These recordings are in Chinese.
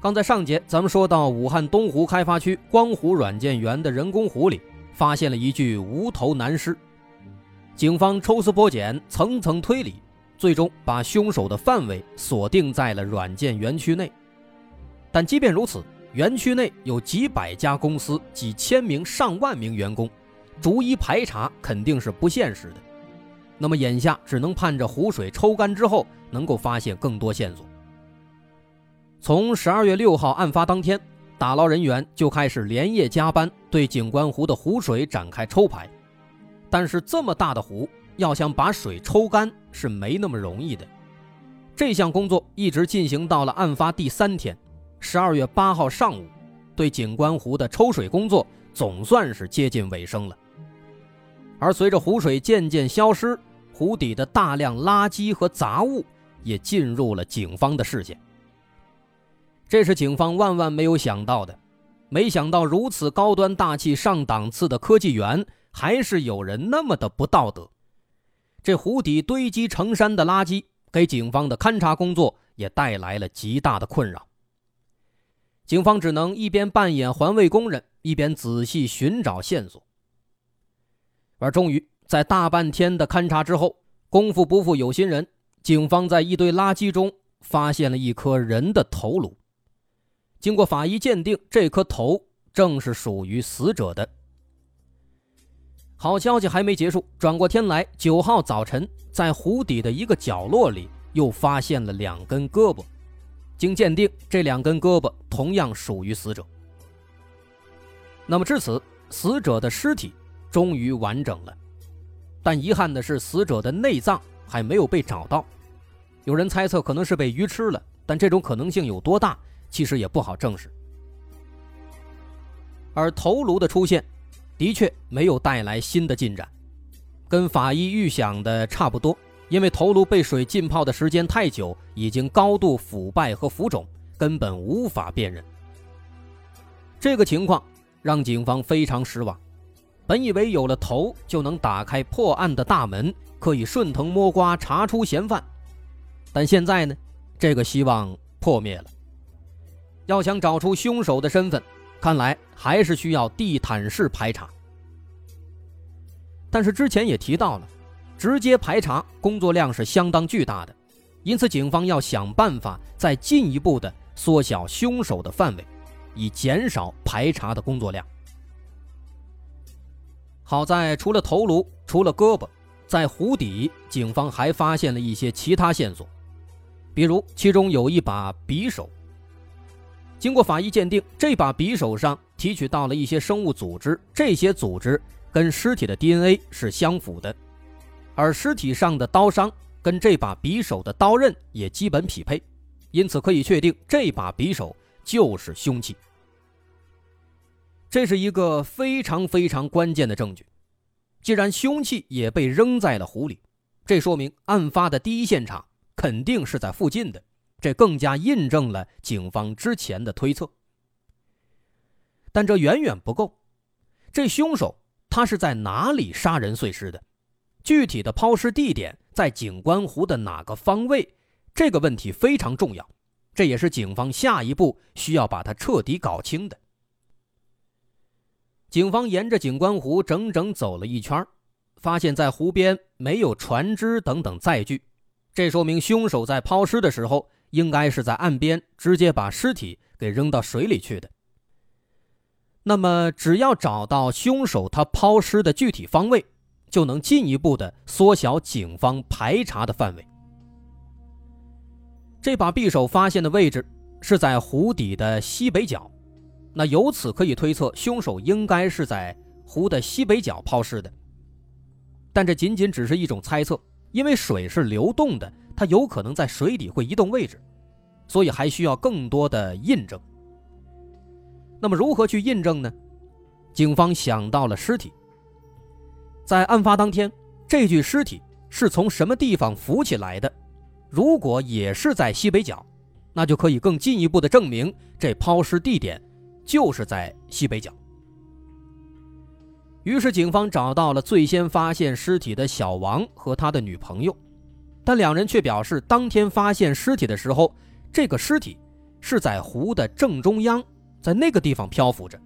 刚在上节，咱们说到武汉东湖开发区光湖软件园的人工湖里，发现了一具无头男尸。警方抽丝剥茧，层层推理，最终把凶手的范围锁定在了软件园区内。但即便如此，园区内有几百家公司、几千名、上万名员工。逐一排查肯定是不现实的，那么眼下只能盼着湖水抽干之后能够发现更多线索。从十二月六号案发当天，打捞人员就开始连夜加班，对景观湖的湖水展开抽排。但是这么大的湖，要想把水抽干是没那么容易的。这项工作一直进行到了案发第三天，十二月八号上午，对景观湖的抽水工作总算是接近尾声了。而随着湖水渐渐消失，湖底的大量垃圾和杂物也进入了警方的视线。这是警方万万没有想到的，没想到如此高端大气上档次的科技园，还是有人那么的不道德。这湖底堆积成山的垃圾，给警方的勘查工作也带来了极大的困扰。警方只能一边扮演环卫工人，一边仔细寻找线索。而终于在大半天的勘查之后，功夫不负有心人，警方在一堆垃圾中发现了一颗人的头颅。经过法医鉴定，这颗头正是属于死者的。好消息还没结束，转过天来，九号早晨，在湖底的一个角落里又发现了两根胳膊。经鉴定，这两根胳膊同样属于死者。那么至此，死者的尸体。终于完整了，但遗憾的是，死者的内脏还没有被找到。有人猜测可能是被鱼吃了，但这种可能性有多大，其实也不好证实。而头颅的出现，的确没有带来新的进展，跟法医预想的差不多。因为头颅被水浸泡的时间太久，已经高度腐败和浮肿，根本无法辨认。这个情况让警方非常失望。本以为有了头就能打开破案的大门，可以顺藤摸瓜查出嫌犯，但现在呢，这个希望破灭了。要想找出凶手的身份，看来还是需要地毯式排查。但是之前也提到了，直接排查工作量是相当巨大的，因此警方要想办法再进一步的缩小凶手的范围，以减少排查的工作量。好在除了头颅，除了胳膊，在湖底，警方还发现了一些其他线索，比如其中有一把匕首。经过法医鉴定，这把匕首上提取到了一些生物组织，这些组织跟尸体的 DNA 是相符的，而尸体上的刀伤跟这把匕首的刀刃也基本匹配，因此可以确定这把匕首就是凶器。这是一个非常非常关键的证据。既然凶器也被扔在了湖里，这说明案发的第一现场肯定是在附近的。这更加印证了警方之前的推测。但这远远不够。这凶手他是在哪里杀人碎尸的？具体的抛尸地点在景观湖的哪个方位？这个问题非常重要。这也是警方下一步需要把它彻底搞清的。警方沿着景观湖整整走了一圈，发现，在湖边没有船只等等载具，这说明凶手在抛尸的时候，应该是在岸边直接把尸体给扔到水里去的。那么，只要找到凶手他抛尸的具体方位，就能进一步的缩小警方排查的范围。这把匕首发现的位置是在湖底的西北角。那由此可以推测，凶手应该是在湖的西北角抛尸的。但这仅仅只是一种猜测，因为水是流动的，它有可能在水底会移动位置，所以还需要更多的印证。那么如何去印证呢？警方想到了尸体，在案发当天，这具尸体是从什么地方浮起来的？如果也是在西北角，那就可以更进一步的证明这抛尸地点就是在西北角。于是，警方找到了最先发现尸体的小王和他的女朋友，但两人却表示，当天发现尸体的时候，这个尸体是在湖的正中央，在那个地方漂浮着。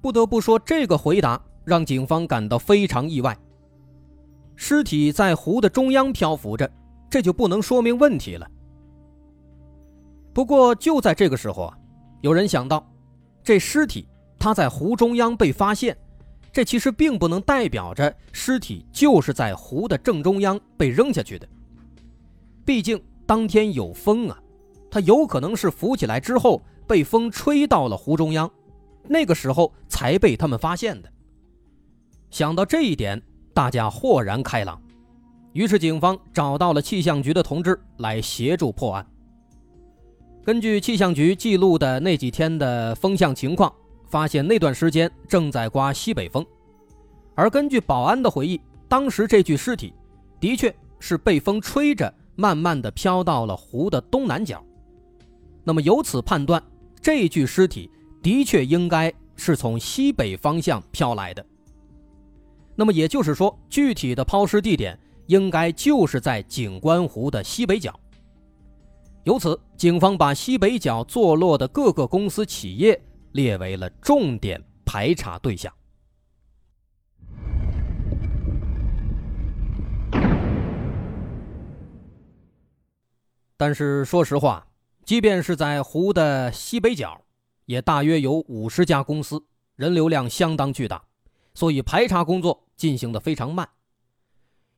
不得不说，这个回答让警方感到非常意外。尸体在湖的中央漂浮着，这就不能说明问题了。不过，就在这个时候啊，有人想到，这尸体。他在湖中央被发现，这其实并不能代表着尸体就是在湖的正中央被扔下去的。毕竟当天有风啊，他有可能是浮起来之后被风吹到了湖中央，那个时候才被他们发现的。想到这一点，大家豁然开朗，于是警方找到了气象局的同志来协助破案。根据气象局记录的那几天的风向情况。发现那段时间正在刮西北风，而根据保安的回忆，当时这具尸体的确是被风吹着，慢慢的飘到了湖的东南角。那么由此判断，这具尸体的确应该是从西北方向飘来的。那么也就是说，具体的抛尸地点应该就是在景观湖的西北角。由此，警方把西北角坐落的各个公司企业。列为了重点排查对象。但是说实话，即便是在湖的西北角，也大约有五十家公司，人流量相当巨大，所以排查工作进行的非常慢。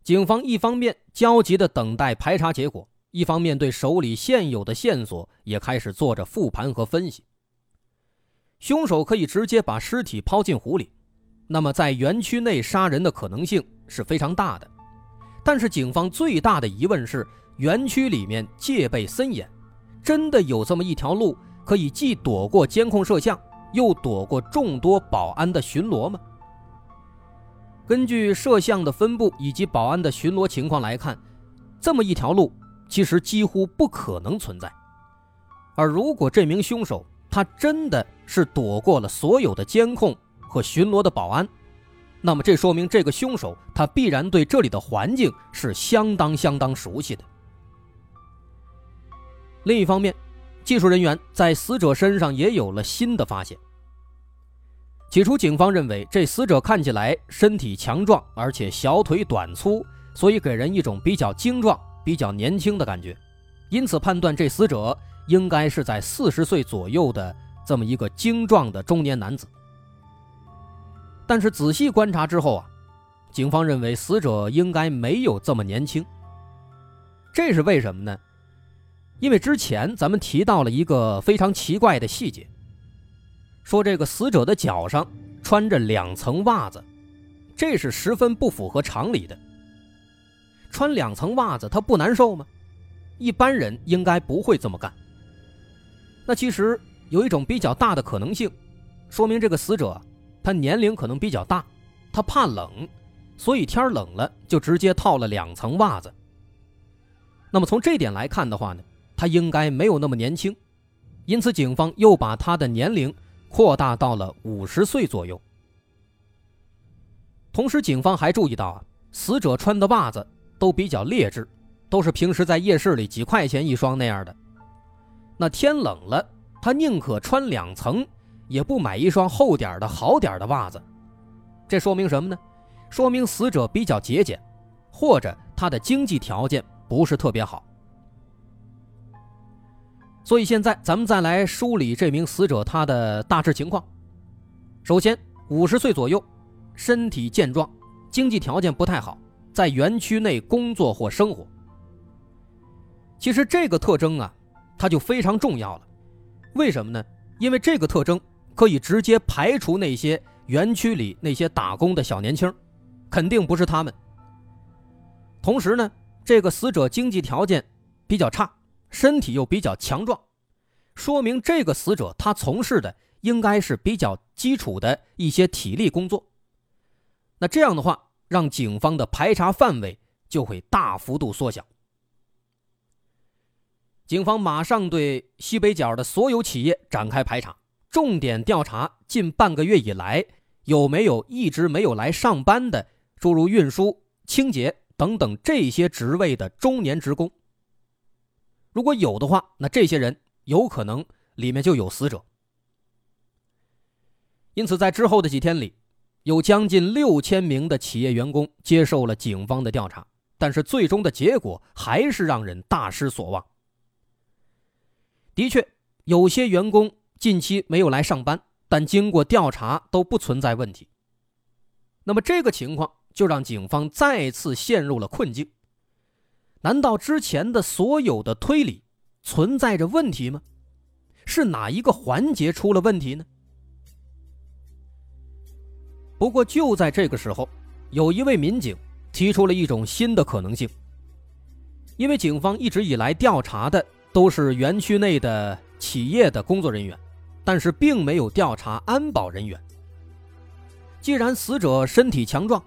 警方一方面焦急的等待排查结果，一方面对手里现有的线索也开始做着复盘和分析。凶手可以直接把尸体抛进湖里，那么在园区内杀人的可能性是非常大的。但是警方最大的疑问是，园区里面戒备森严，真的有这么一条路可以既躲过监控摄像，又躲过众多保安的巡逻吗？根据摄像的分布以及保安的巡逻情况来看，这么一条路其实几乎不可能存在。而如果这名凶手，他真的是躲过了所有的监控和巡逻的保安，那么这说明这个凶手他必然对这里的环境是相当相当熟悉的。另一方面，技术人员在死者身上也有了新的发现。起初，警方认为这死者看起来身体强壮，而且小腿短粗，所以给人一种比较精壮、比较年轻的感觉，因此判断这死者。应该是在四十岁左右的这么一个精壮的中年男子，但是仔细观察之后啊，警方认为死者应该没有这么年轻。这是为什么呢？因为之前咱们提到了一个非常奇怪的细节，说这个死者的脚上穿着两层袜子，这是十分不符合常理的。穿两层袜子他不难受吗？一般人应该不会这么干。那其实有一种比较大的可能性，说明这个死者他年龄可能比较大，他怕冷，所以天冷了就直接套了两层袜子。那么从这点来看的话呢，他应该没有那么年轻，因此警方又把他的年龄扩大到了五十岁左右。同时，警方还注意到啊，死者穿的袜子都比较劣质，都是平时在夜市里几块钱一双那样的。那天冷了，他宁可穿两层，也不买一双厚点的好点的袜子。这说明什么呢？说明死者比较节俭，或者他的经济条件不是特别好。所以现在咱们再来梳理这名死者他的大致情况。首先，五十岁左右，身体健壮，经济条件不太好，在园区内工作或生活。其实这个特征啊。它就非常重要了，为什么呢？因为这个特征可以直接排除那些园区里那些打工的小年轻，肯定不是他们。同时呢，这个死者经济条件比较差，身体又比较强壮，说明这个死者他从事的应该是比较基础的一些体力工作。那这样的话，让警方的排查范围就会大幅度缩小。警方马上对西北角的所有企业展开排查，重点调查近半个月以来有没有一直没有来上班的，诸如运输、清洁等等这些职位的中年职工。如果有的话，那这些人有可能里面就有死者。因此，在之后的几天里，有将近六千名的企业员工接受了警方的调查，但是最终的结果还是让人大失所望。的确，有些员工近期没有来上班，但经过调查都不存在问题。那么，这个情况就让警方再次陷入了困境。难道之前的所有的推理存在着问题吗？是哪一个环节出了问题呢？不过就在这个时候，有一位民警提出了一种新的可能性。因为警方一直以来调查的都是园区内的企业的工作人员，但是并没有调查安保人员。既然死者身体强壮，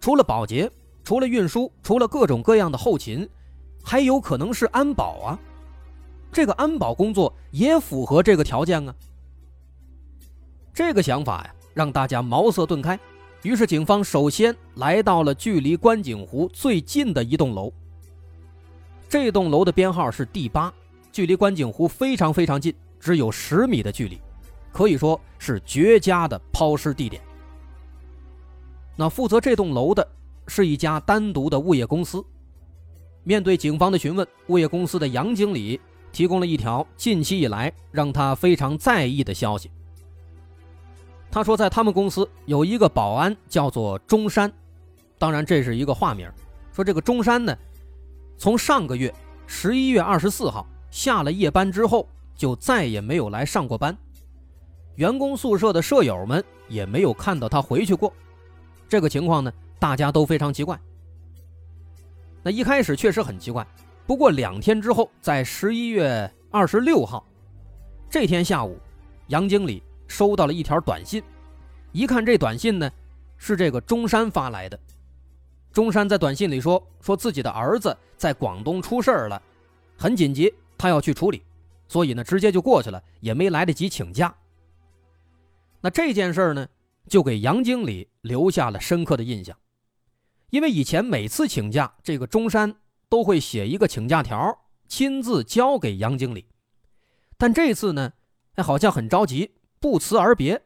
除了保洁。除了运输，除了各种各样的后勤，还有可能是安保啊。这个安保工作也符合这个条件啊。这个想法呀，让大家茅塞顿开。于是，警方首先来到了距离观景湖最近的一栋楼。这栋楼的编号是第八，距离观景湖非常非常近，只有十米的距离，可以说是绝佳的抛尸地点。那负责这栋楼的。是一家单独的物业公司。面对警方的询问，物业公司的杨经理提供了一条近期以来让他非常在意的消息。他说，在他们公司有一个保安叫做中山，当然这是一个化名。说这个中山呢，从上个月十一月二十四号下了夜班之后，就再也没有来上过班。员工宿舍的舍友们也没有看到他回去过。这个情况呢？大家都非常奇怪。那一开始确实很奇怪，不过两天之后，在十一月二十六号这天下午，杨经理收到了一条短信。一看这短信呢，是这个中山发来的。中山在短信里说，说自己的儿子在广东出事了，很紧急，他要去处理，所以呢，直接就过去了，也没来得及请假。那这件事呢，就给杨经理留下了深刻的印象。因为以前每次请假，这个中山都会写一个请假条，亲自交给杨经理。但这次呢，哎，好像很着急，不辞而别，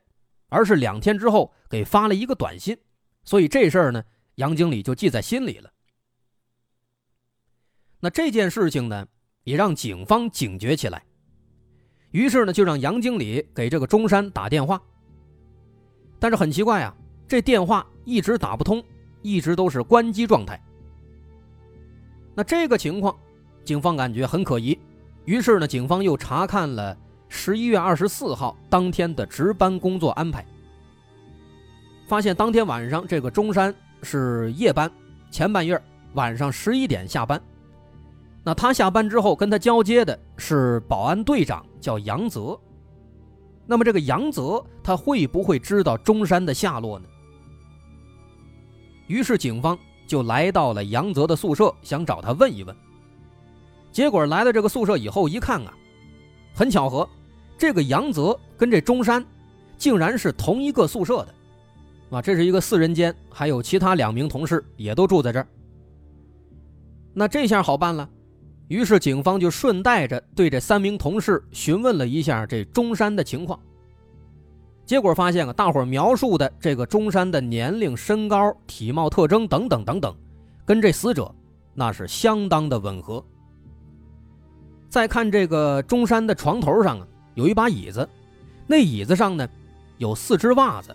而是两天之后给发了一个短信。所以这事儿呢，杨经理就记在心里了。那这件事情呢，也让警方警觉起来。于是呢，就让杨经理给这个中山打电话。但是很奇怪啊，这电话一直打不通。一直都是关机状态。那这个情况，警方感觉很可疑，于是呢，警方又查看了十一月二十四号当天的值班工作安排，发现当天晚上这个中山是夜班，前半夜晚上十一点下班。那他下班之后跟他交接的是保安队长，叫杨泽。那么这个杨泽他会不会知道中山的下落呢？于是警方就来到了杨泽的宿舍，想找他问一问。结果来了这个宿舍以后一看啊，很巧合，这个杨泽跟这中山竟然是同一个宿舍的，啊，这是一个四人间，还有其他两名同事也都住在这儿。那这下好办了，于是警方就顺带着对这三名同事询问了一下这中山的情况。结果发现啊，大伙描述的这个中山的年龄、身高、体貌特征等等等等，跟这死者那是相当的吻合。再看这个中山的床头上啊，有一把椅子，那椅子上呢有四只袜子，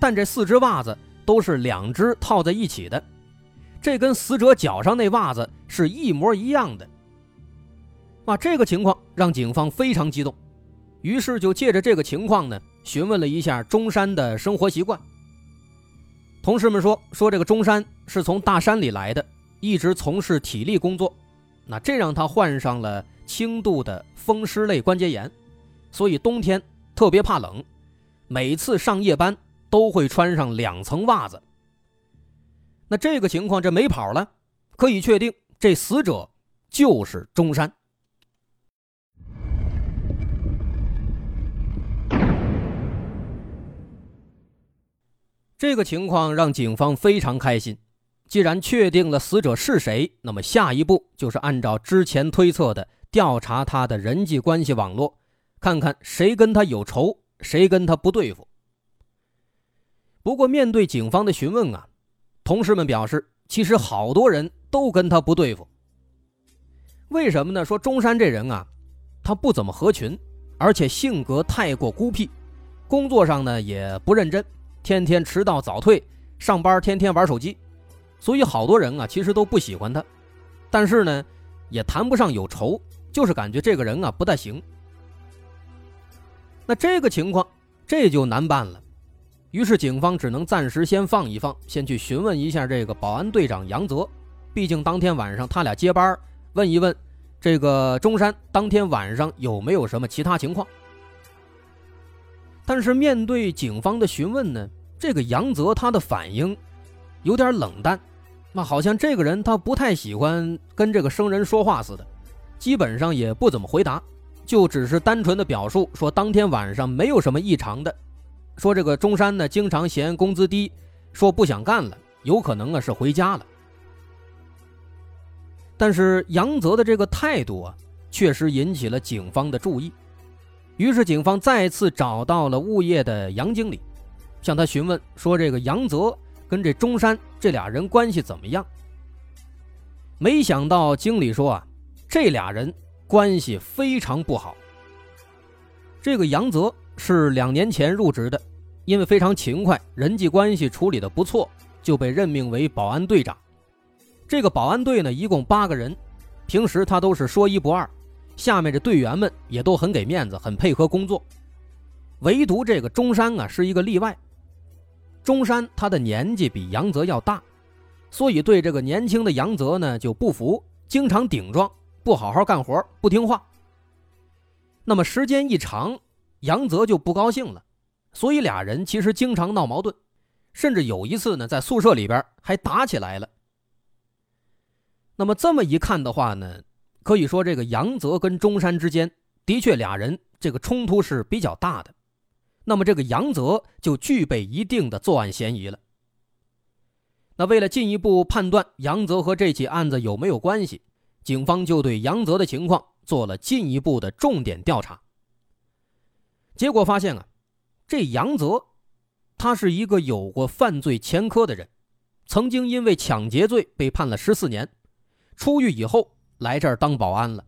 但这四只袜子都是两只套在一起的，这跟死者脚上那袜子是一模一样的。啊，这个情况让警方非常激动，于是就借着这个情况呢。询问了一下中山的生活习惯，同事们说说这个中山是从大山里来的，一直从事体力工作，那这让他患上了轻度的风湿类关节炎，所以冬天特别怕冷，每次上夜班都会穿上两层袜子。那这个情况，这没跑了，可以确定这死者就是中山。这个情况让警方非常开心。既然确定了死者是谁，那么下一步就是按照之前推测的调查他的人际关系网络，看看谁跟他有仇，谁跟他不对付。不过，面对警方的询问啊，同事们表示，其实好多人都跟他不对付。为什么呢？说中山这人啊，他不怎么合群，而且性格太过孤僻，工作上呢也不认真，天天迟到早退，上班天天玩手机。所以好多人啊，其实都不喜欢他，但是呢，也谈不上有仇，就是感觉这个人啊不太行。那这个情况这就难办了，于是警方只能暂时先放一放，先去询问一下这个保安队长杨泽，毕竟当天晚上他俩接班，问一问这个中山当天晚上有没有什么其他情况。但是面对警方的询问呢，这个杨泽他的反应。有点冷淡，那好像这个人他不太喜欢跟这个生人说话似的，基本上也不怎么回答，就只是单纯的表述说当天晚上没有什么异常的，说这个中山呢经常嫌工资低，说不想干了，有可能啊是回家了。但是杨泽的这个态度啊，确实引起了警方的注意，于是警方再次找到了物业的杨经理，向他询问说这个杨泽。跟这中山这俩人关系怎么样？没想到经理说啊，这俩人关系非常不好。这个杨泽是两年前入职的，因为非常勤快，人际关系处理的不错，就被任命为保安队长。这个保安队呢，一共八个人，平时他都是说一不二，下面的队员们也都很给面子，很配合工作。唯独这个中山啊，是一个例外。中山他的年纪比杨泽要大，所以对这个年轻的杨泽呢就不服，经常顶撞，不好好干活，不听话。那么时间一长，杨泽就不高兴了，所以俩人其实经常闹矛盾，甚至有一次呢在宿舍里边还打起来了。那么这么一看的话呢，可以说这个杨泽跟中山之间的确俩人这个冲突是比较大的。那么这个杨泽就具备一定的作案嫌疑了。那为了进一步判断杨泽和这起案子有没有关系，警方就对杨泽的情况做了进一步的重点调查。结果发现啊，这杨泽，他是一个有过犯罪前科的人，曾经因为抢劫罪被判了十四年，出狱以后来这儿当保安了。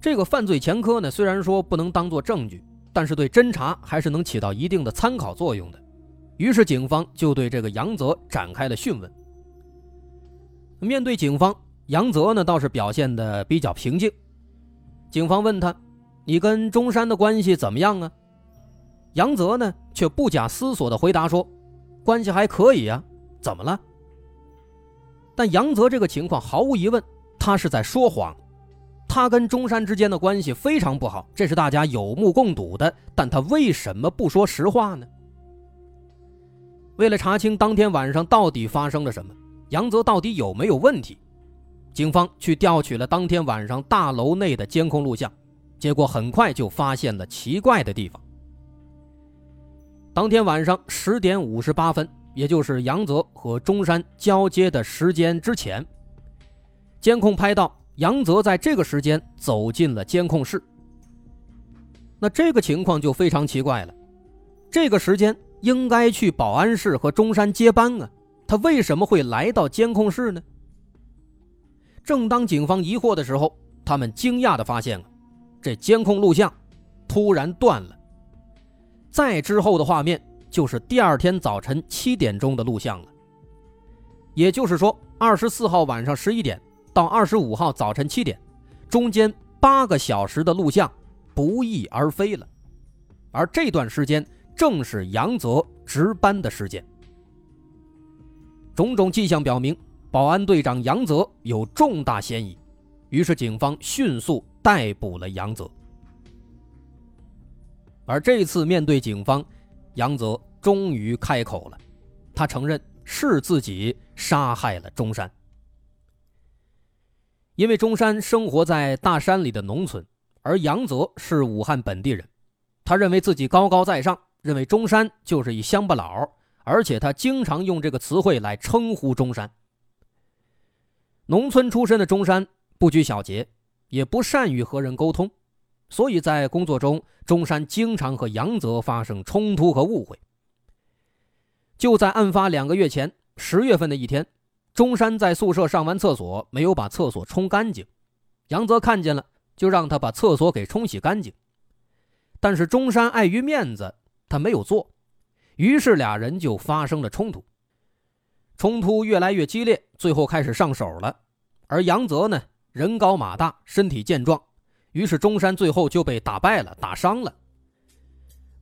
这个犯罪前科呢，虽然说不能当做证据。但是对侦查还是能起到一定的参考作用的，于是警方就对这个杨泽展开了讯问。面对警方，杨泽呢倒是表现的比较平静。警方问他：“你跟中山的关系怎么样啊？”杨泽呢却不假思索的回答说：“关系还可以啊，怎么了？”但杨泽这个情况毫无疑问，他是在说谎。他跟中山之间的关系非常不好，这是大家有目共睹的。但他为什么不说实话呢？为了查清当天晚上到底发生了什么，杨泽到底有没有问题，警方去调取了当天晚上大楼内的监控录像，结果很快就发现了奇怪的地方。当天晚上十点五十八分，也就是杨泽和中山交接的时间之前，监控拍到。杨泽在这个时间走进了监控室，那这个情况就非常奇怪了。这个时间应该去保安室和中山接班啊，他为什么会来到监控室呢？正当警方疑惑的时候，他们惊讶的发现啊，这监控录像突然断了。再之后的画面就是第二天早晨七点钟的录像了，也就是说，二十四号晚上十一点。到二十五号早晨七点，中间八个小时的录像不翼而飞了，而这段时间正是杨泽值班的时间。种种迹象表明，保安队长杨泽有重大嫌疑，于是警方迅速逮捕了杨泽。而这次面对警方，杨泽终于开口了，他承认是自己杀害了中山。因为中山生活在大山里的农村，而杨泽是武汉本地人，他认为自己高高在上，认为中山就是一乡巴佬，而且他经常用这个词汇来称呼中山。农村出身的中山不拘小节，也不善于和人沟通，所以在工作中，中山经常和杨泽发生冲突和误会。就在案发两个月前，十月份的一天。中山在宿舍上完厕所，没有把厕所冲干净，杨泽看见了，就让他把厕所给冲洗干净。但是中山碍于面子，他没有做，于是俩人就发生了冲突。冲突越来越激烈，最后开始上手了。而杨泽呢，人高马大，身体健壮，于是中山最后就被打败了，打伤了。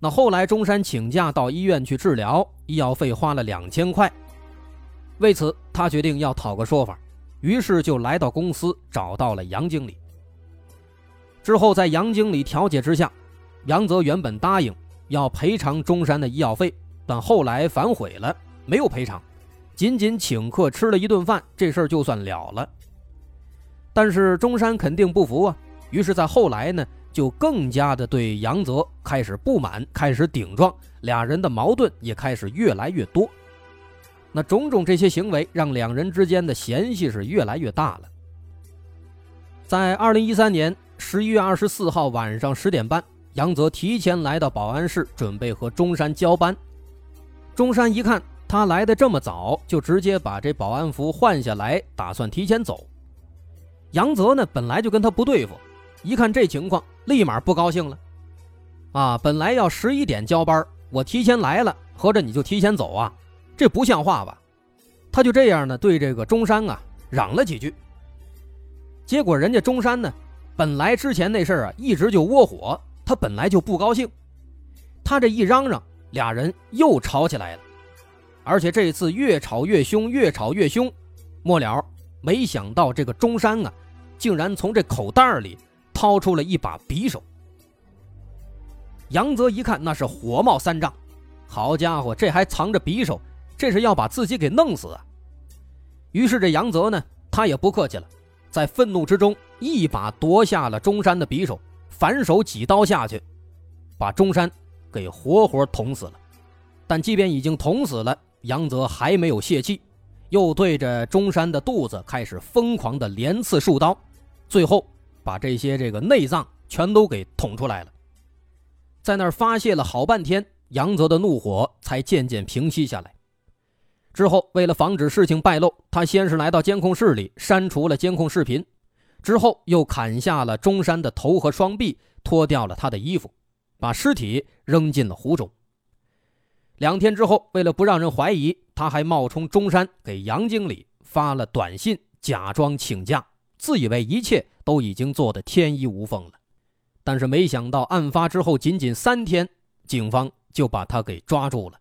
那后来中山请假到医院去治疗，医药费花了两千块。为此，他决定要讨个说法，于是就来到公司找到了杨经理。之后，在杨经理调解之下，杨泽原本答应要赔偿中山的医药费，但后来反悔了，没有赔偿，仅仅请客吃了一顿饭，这事儿就算了了。但是中山肯定不服啊，于是，在后来呢，就更加的对杨泽开始不满，开始顶撞，俩人的矛盾也开始越来越多。那种种这些行为，让两人之间的嫌隙是越来越大了。在二零一三年十一月二十四号晚上十点半，杨泽提前来到保安室，准备和中山交班。中山一看他来的这么早，就直接把这保安服换下来，打算提前走。杨泽呢，本来就跟他不对付，一看这情况，立马不高兴了。啊，本来要十一点交班，我提前来了，合着你就提前走啊？这不像话吧？他就这样呢，对这个中山啊嚷了几句。结果人家中山呢，本来之前那事儿啊一直就窝火，他本来就不高兴。他这一嚷嚷，俩人又吵起来了，而且这次越吵越凶，越吵越凶。末了，没想到这个中山啊，竟然从这口袋里掏出了一把匕首。杨泽一看，那是火冒三丈，好家伙，这还藏着匕首！这是要把自己给弄死啊！于是这杨泽呢，他也不客气了，在愤怒之中一把夺下了中山的匕首，反手几刀下去，把中山给活活捅死了。但即便已经捅死了，杨泽还没有泄气，又对着中山的肚子开始疯狂的连刺数刀，最后把这些这个内脏全都给捅出来了。在那儿发泄了好半天，杨泽的怒火才渐渐平息下来。之后，为了防止事情败露，他先是来到监控室里删除了监控视频，之后又砍下了中山的头和双臂，脱掉了他的衣服，把尸体扔进了湖中。两天之后，为了不让人怀疑，他还冒充中山给杨经理发了短信，假装请假，自以为一切都已经做得天衣无缝了。但是没想到，案发之后仅仅三天，警方就把他给抓住了。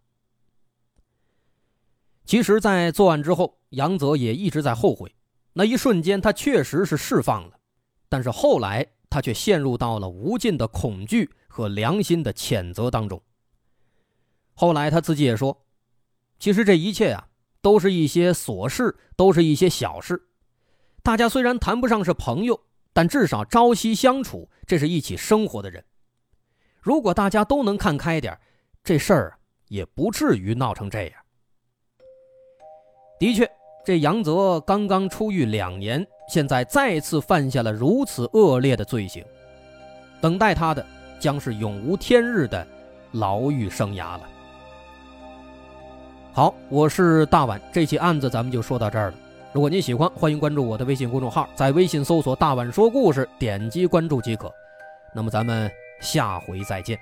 其实，在作案之后，杨泽也一直在后悔。那一瞬间，他确实是释放了，但是后来他却陷入到了无尽的恐惧和良心的谴责当中。后来他自己也说：“其实这一切啊，都是一些琐事，都是一些小事。大家虽然谈不上是朋友，但至少朝夕相处，这是一起生活的人。如果大家都能看开点，这事儿也不至于闹成这样。”的确，这杨泽刚刚出狱两年，现在再次犯下了如此恶劣的罪行，等待他的将是永无天日的牢狱生涯了。好，我是大碗，这起案子咱们就说到这儿了。如果您喜欢，欢迎关注我的微信公众号，在微信搜索“大碗说故事”，点击关注即可。那么咱们下回再见。